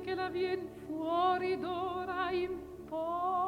che la vien fuori d'ora in poi.